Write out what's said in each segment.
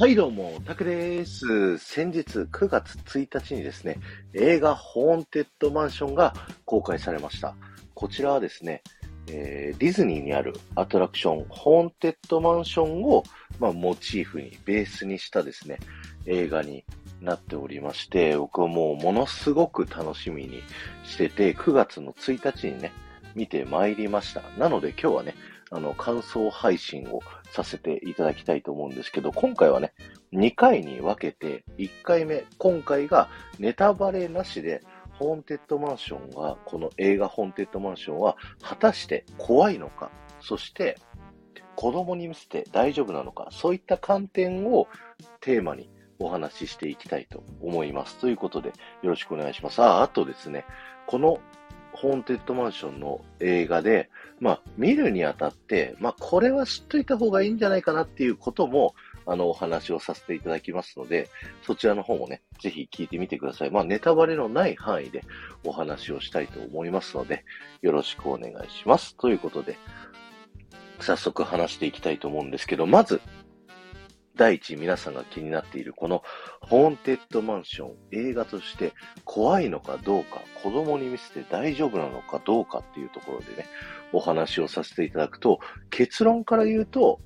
はい、どうも、タクです。先日9月1日にですね、映画ホーンテッドマンションが公開されました。こちらはですね、えーディズニーにあるアトラクション、ホーンテッドマンションを、まあ、モチーフに、ベースにしたですね、映画になっておりまして、僕はもうものすごく楽しみにしてて、9月の1日にね、見てまいりました。なので今日はね、あの、感想配信をさせていただきたいと思うんですけど、今回はね、2回に分けて、1回目、今回がネタバレなしで、ホーンテッドマンションは、この映画ホーンテッドマンションは、果たして怖いのか、そして、子供に見せて大丈夫なのか、そういった観点をテーマにお話ししていきたいと思います。ということで、よろしくお願いします。あ、あとですね、このホーンテッドマンションの映画で、まあ、見るにあたって、まあ、これは知っといた方がいいんじゃないかなっていうことも、あの、お話をさせていただきますので、そちらの方もね、ぜひ聞いてみてください。まあ、ネタバレのない範囲でお話をしたいと思いますので、よろしくお願いします。ということで、早速話していきたいと思うんですけど、まず、第一皆さんが気になっているこのホーンテッドマンション映画として怖いのかどうか、子供に見せて大丈夫なのかどうかっていうところでね、お話をさせていただくと、結論から言うと、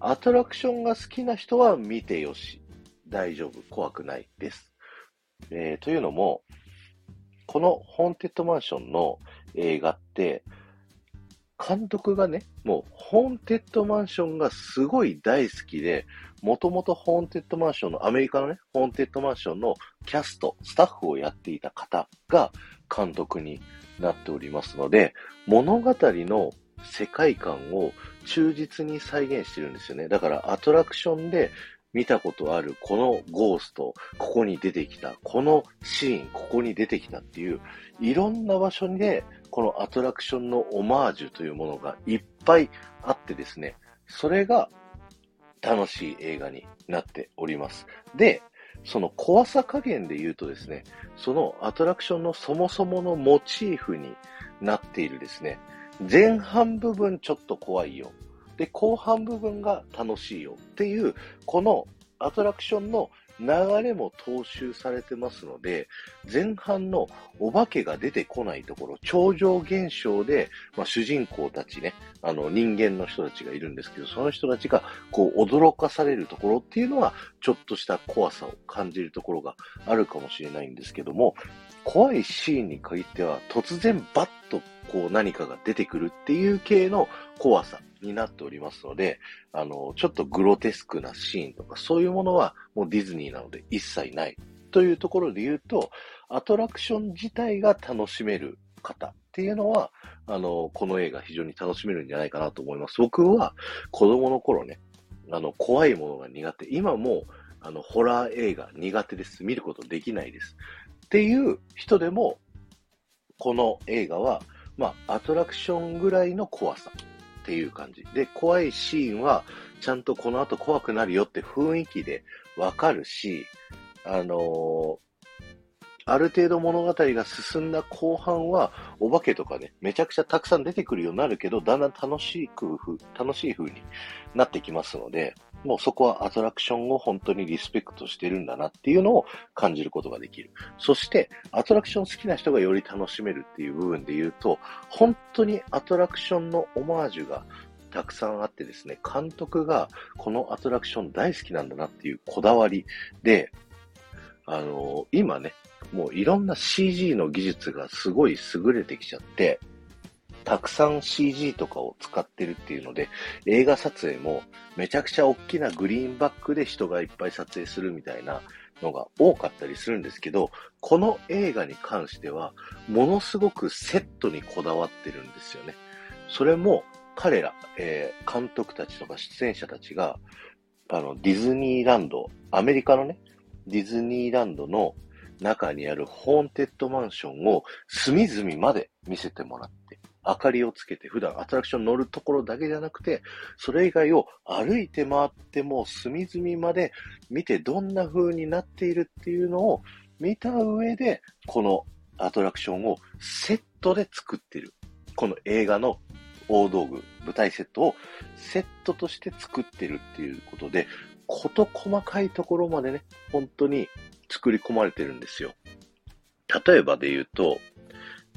アトラクションが好きな人は見てよし、大丈夫、怖くないです。えーというのも、このホーンテッドマンションの映画って、監督がね、もう、ホーンテッドマンションがすごい大好きで、もともとホーンテッドマンションの、アメリカのね、ホーンテッドマンションのキャスト、スタッフをやっていた方が監督になっておりますので、物語の世界観を忠実に再現してるんですよね。だから、アトラクションで見たことあるこのゴースト、ここに出てきた、このシーン、ここに出てきたっていう、いろんな場所で、このアトラクションのオマージュというものがいっぱいあってですね、それが楽しい映画になっております。で、その怖さ加減で言うとですね、そのアトラクションのそもそものモチーフになっているですね、前半部分ちょっと怖いよ。で、後半部分が楽しいよっていう、このアトラクションの流れも踏襲されてますので、前半のお化けが出てこないところ、超常現象で、まあ、主人公たちね、あの人間の人たちがいるんですけど、その人たちがこう驚かされるところっていうのは、ちょっとした怖さを感じるところがあるかもしれないんですけども、怖いシーンに限っては、突然バッとこう何かが出てくるっていう系の怖さになっておりますので、あの、ちょっとグロテスクなシーンとかそういうものはもうディズニーなので一切ないというところで言うと、アトラクション自体が楽しめる方っていうのは、あの、この映画非常に楽しめるんじゃないかなと思います。僕は子供の頃ね、あの、怖いものが苦手。今も、あの、ホラー映画苦手です。見ることできないです。っていう人でも、この映画は、まあ、アトラクションぐらいの怖さっていう感じ。で、怖いシーンは、ちゃんとこの後怖くなるよって雰囲気でわかるし、あのーある程度物語が進んだ後半は、お化けとかね、めちゃくちゃたくさん出てくるようになるけど、だんだん楽しくふ、楽しい風になってきますので、もうそこはアトラクションを本当にリスペクトしてるんだなっていうのを感じることができる。そして、アトラクション好きな人がより楽しめるっていう部分で言うと、本当にアトラクションのオマージュがたくさんあってですね、監督がこのアトラクション大好きなんだなっていうこだわりで、あの今ね、もういろんな CG の技術がすごい優れてきちゃって、たくさん CG とかを使ってるっていうので、映画撮影もめちゃくちゃ大きなグリーンバックで人がいっぱい撮影するみたいなのが多かったりするんですけど、この映画に関しては、ものすごくセットにこだわってるんですよね。それも彼ら、えー監督たちとか出演者たちが、あの、ディズニーランド、アメリカのね、ディズニーランドの中にあるホーンテッドマンションを隅々まで見せてもらって、明かりをつけて、普段アトラクション乗るところだけじゃなくて、それ以外を歩いて回っても隅々まで見てどんな風になっているっていうのを見た上で、このアトラクションをセットで作ってる。この映画の大道具、舞台セットをセットとして作ってるっていうことで、こと細かいところまでね、本当に作り込まれてるんですよ。例えばで言うと、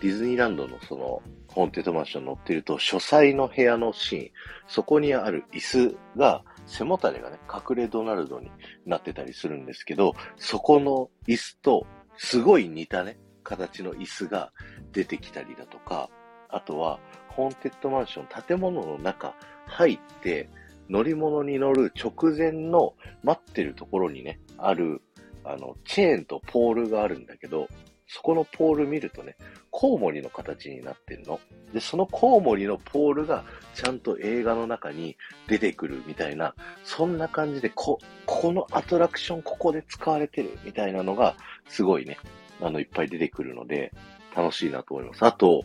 ディズニーランドのその、ホーンテッドマンション乗ってると、書斎の部屋のシーン、そこにある椅子が、背もたれがね、隠れドナルドになってたりするんですけど、そこの椅子と、すごい似たね、形の椅子が出てきたりだとか、あとは、ホーンテッドマンション、建物の中入って、乗り物に乗る直前の待ってるところにね、ある、あの、チェーンとポールがあるんだけど、そこのポール見るとね、コウモリの形になってるの。で、そのコウモリのポールがちゃんと映画の中に出てくるみたいな、そんな感じで、こ、ここのアトラクションここで使われてるみたいなのが、すごいね、あの、いっぱい出てくるので、楽しいなと思います。あと、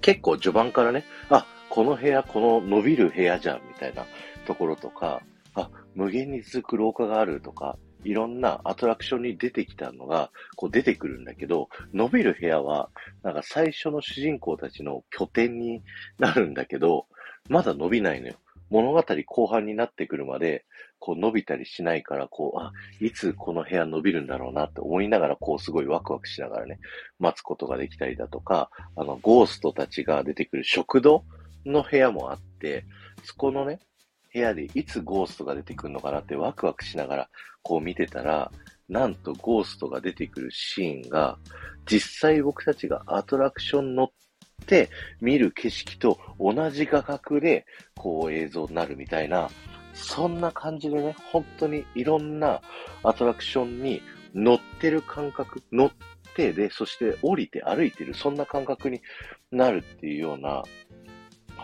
結構序盤からね、あ、この部屋、この伸びる部屋じゃん、みたいなところとか、あ、無限に続く廊下があるとか、いろんなアトラクションに出てきたのが、こう出てくるんだけど、伸びる部屋は、なんか最初の主人公たちの拠点になるんだけど、まだ伸びないのよ。物語後半になってくるまで、こう伸びたりしないから、こう、あ、いつこの部屋伸びるんだろうなって思いながら、こうすごいワクワクしながらね、待つことができたりだとか、あの、ゴーストたちが出てくる食堂の部屋もあって、そこのね、部屋でいつゴーストが出てくるのかなってワクワクしながらこう見てたら、なんとゴーストが出てくるシーンが、実際僕たちがアトラクション乗って見る景色と同じ画角でこう映像になるみたいな、そんな感じでね、本当にいろんなアトラクションに乗ってる感覚、乗ってで、そして降りて歩いてる、そんな感覚になるっていうような、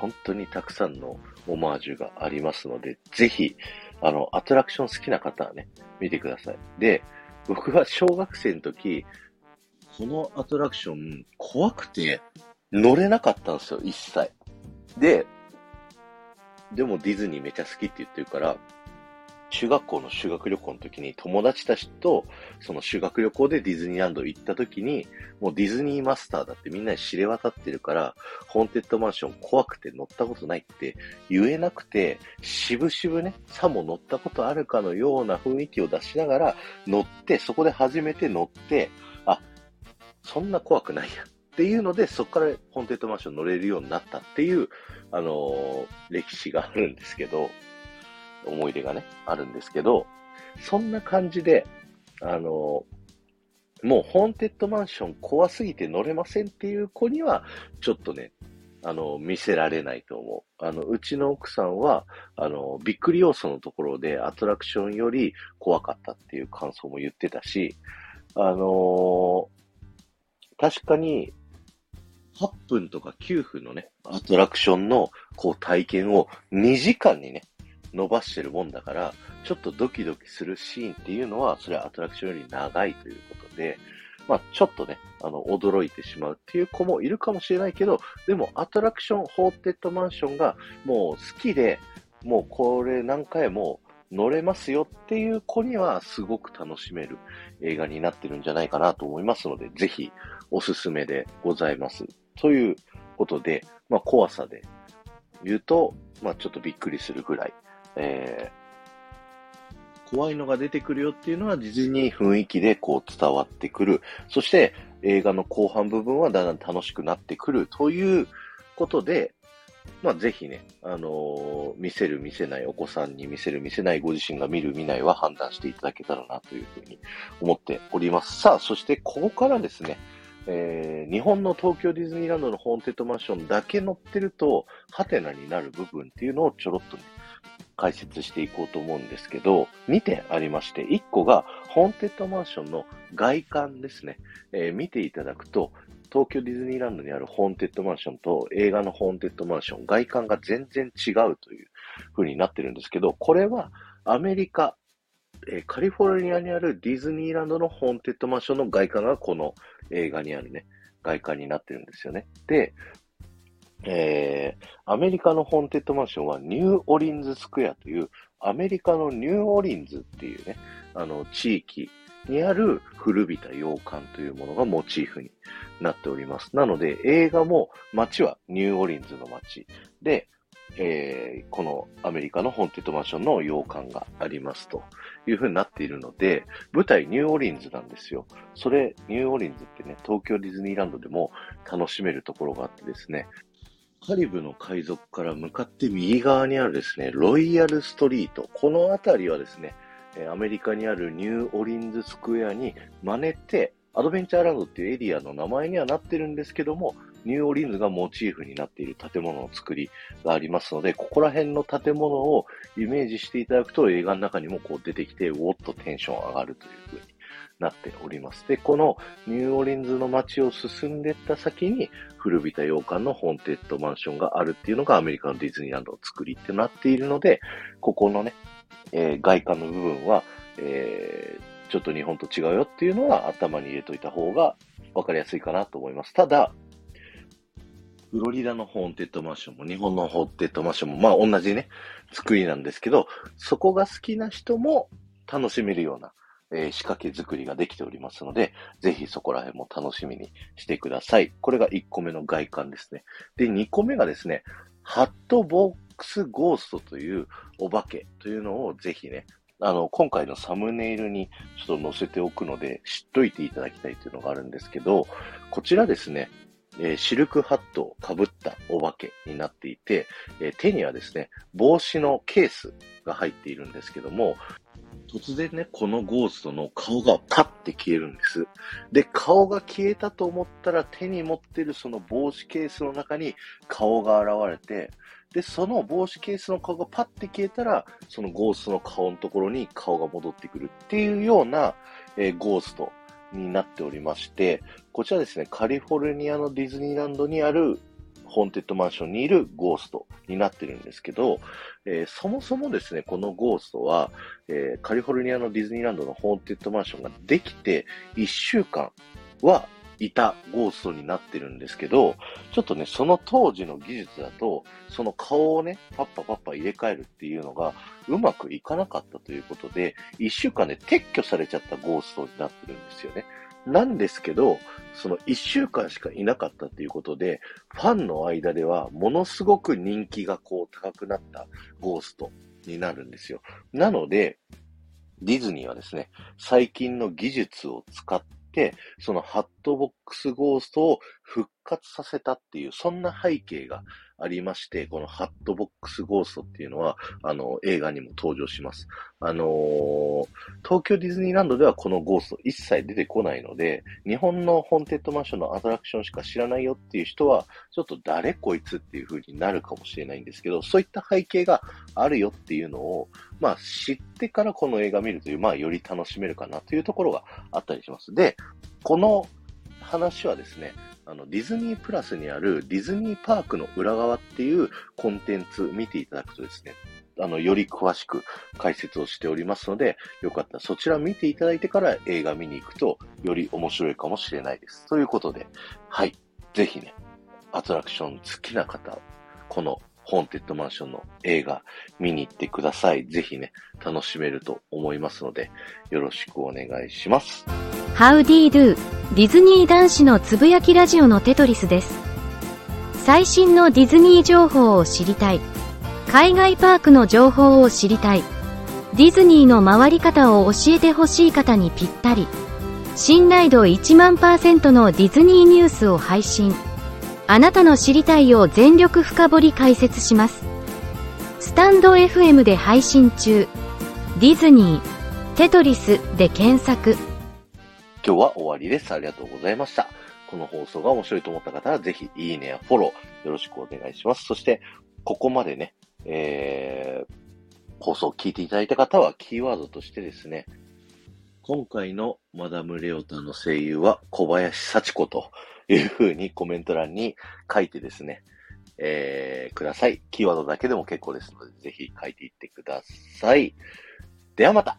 本当にたくさんのオマージュがありますので、ぜひ、あの、アトラクション好きな方はね、見てください。で、僕は小学生の時、このアトラクション怖くて乗れなかったんですよ、一切。で、でもディズニーめちゃ好きって言ってるから、中学校の修学旅行の時に友達たちと、その修学旅行でディズニーランド行った時に、もうディズニーマスターだってみんなに知れ渡ってるから、ホーンテッドマンション怖くて乗ったことないって言えなくて、しぶしぶね、さも乗ったことあるかのような雰囲気を出しながら乗って、そこで初めて乗って、あ、そんな怖くないや。っていうので、そこからホーンテッドマンション乗れるようになったっていう、あのー、歴史があるんですけど、思い出がね、あるんですけど、そんな感じで、あの、もうホーンテッドマンション怖すぎて乗れませんっていう子には、ちょっとね、あの、見せられないと思う。あの、うちの奥さんは、あの、びっくり要素のところでアトラクションより怖かったっていう感想も言ってたし、あの確かに、8分とか9分のね、アトラクションの、こう、体験を2時間にね、伸ばしてるもんだから、ちょっとドキドキするシーンっていうのは、それはアトラクションより長いということで、まあ、ちょっとね、あの、驚いてしまうっていう子もいるかもしれないけど、でも、アトラクション、ホーテッドマンションがもう好きで、もうこれ何回も乗れますよっていう子にはすごく楽しめる映画になってるんじゃないかなと思いますので、ぜひおすすめでございます。ということで、まあ怖さで言うと、まあちょっとびっくりするぐらいえー、怖いのが出てくるよっていうのはディズニー雰囲気でこう伝わってくる。そして映画の後半部分はだんだん楽しくなってくるということで、まあ、ぜひね、あのー、見せる見せないお子さんに見せる見せないご自身が見る見ないは判断していただけたらなというふうに思っております。さあ、そしてここからですね、えー、日本の東京ディズニーランドのホーンテッドマンションだけ乗ってると、ハテナになる部分っていうのをちょろっとね、解説していこうと思うんですけど、2点ありまして、1個が、ホーンテッドマンションの外観ですね。えー、見ていただくと、東京ディズニーランドにあるホーンテッドマンションと映画のホーンテッドマンション、外観が全然違うという風になってるんですけど、これはアメリカ、えー、カリフォルニアにあるディズニーランドのホーンテッドマンションの外観がこの映画にあるね、外観になってるんですよね。で、えー、アメリカのホーンテッドマンションはニューオリンズスクエアという、アメリカのニューオリンズっていうね、あの、地域にある古びた洋館というものがモチーフになっております。なので、映画も街はニューオリンズの街で、えー、このアメリカのホーンテッドマンションの洋館がありますというふうになっているので、舞台ニューオリンズなんですよ。それ、ニューオリンズってね、東京ディズニーランドでも楽しめるところがあってですね、カリブの海賊から向かって右側にあるですね、ロイヤルストリート。この辺りはですね、アメリカにあるニューオリンズスクエアに真似て、アドベンチャーランドっていうエリアの名前にはなってるんですけども、ニューオリンズがモチーフになっている建物の作りがありますので、ここら辺の建物をイメージしていただくと映画の中にもこう出てきて、ウォッとテンション上がるという風になっております。で、このニューオーリンズの街を進んでいった先に古びた洋館のホーンテッドマンションがあるっていうのがアメリカのディズニーランドの作りってなっているので、ここのね、えー、外観の部分は、えー、ちょっと日本と違うよっていうのは頭に入れといた方が分かりやすいかなと思います。ただ、フロリダのホーンテッドマンションも日本のホーンテッドマンションもまあ同じね、作りなんですけど、そこが好きな人も楽しめるような、えー、仕掛け作りができておりますので、ぜひそこら辺も楽しみにしてください。これが1個目の外観ですね。で、2個目がですね、ハットボックスゴーストというお化けというのをぜひね、あの、今回のサムネイルにちょっと載せておくので、知っといていただきたいというのがあるんですけど、こちらですね、えー、シルクハットをかぶったお化けになっていて、えー、手にはですね、帽子のケースが入っているんですけども、突然ね、このゴーストの顔がパッて消えるんです。で、顔が消えたと思ったら手に持ってるその帽子ケースの中に顔が現れて、で、その帽子ケースの顔がパッて消えたら、そのゴーストの顔のところに顔が戻ってくるっていうような、えー、ゴーストになっておりまして、こちらですね、カリフォルニアのディズニーランドにあるホーンテッドマンションにいるゴーストになってるんですけど、えー、そもそもですね、このゴーストは、えー、カリフォルニアのディズニーランドのホーンテッドマンションができて1週間はいたゴーストになってるんですけど、ちょっとね、その当時の技術だと、その顔をね、パッパパッパ入れ替えるっていうのがうまくいかなかったということで、1週間で撤去されちゃったゴーストになってるんですよね。なんですけど、その1週間しかいなかったということで、ファンの間ではものすごく人気がこう高くなったゴーストになるんですよ。なので、ディズニーはですね、最近の技術を使って、そのハットボックスゴーストを復活させたっていう、そんな背景がありまして、このハットボックスゴーストっていうのは、あの、映画にも登場します。あのー、東京ディズニーランドではこのゴースト一切出てこないので、日本のホーンテッドマンションのアトラクションしか知らないよっていう人は、ちょっと誰こいつっていう風になるかもしれないんですけど、そういった背景があるよっていうのを、まあ知ってからこの映画見るという、まあより楽しめるかなというところがあったりします。で、この話はですね、あの、ディズニープラスにあるディズニーパークの裏側っていうコンテンツ見ていただくとですね、あの、より詳しく解説をしておりますので、よかったらそちら見ていただいてから映画見に行くと、より面白いかもしれないです。ということで、はい。ぜひね、アトラクション好きな方、このホーンテッドマンションの映画見に行ってください。ぜひね、楽しめると思いますので、よろしくお願いします。How d Do ディズニー男子のつぶやきラジオのテトリスです。最新のディズニー情報を知りたい。海外パークの情報を知りたい。ディズニーの回り方を教えてほしい方にぴったり。信頼度1万パーセントのディズニーニュースを配信。あなたの知りたいを全力深掘り解説します。スタンド FM で配信中。ディズニー、テトリスで検索。今日は終わりです。ありがとうございました。この放送が面白いと思った方は、ぜひ、いいねやフォロー、よろしくお願いします。そして、ここまでね、えー、放送を聞いていただいた方は、キーワードとしてですね、今回のマダム・レオタの声優は小林幸子というふうにコメント欄に書いてですね、えー、ください。キーワードだけでも結構ですので、ぜひ書いていってください。ではまた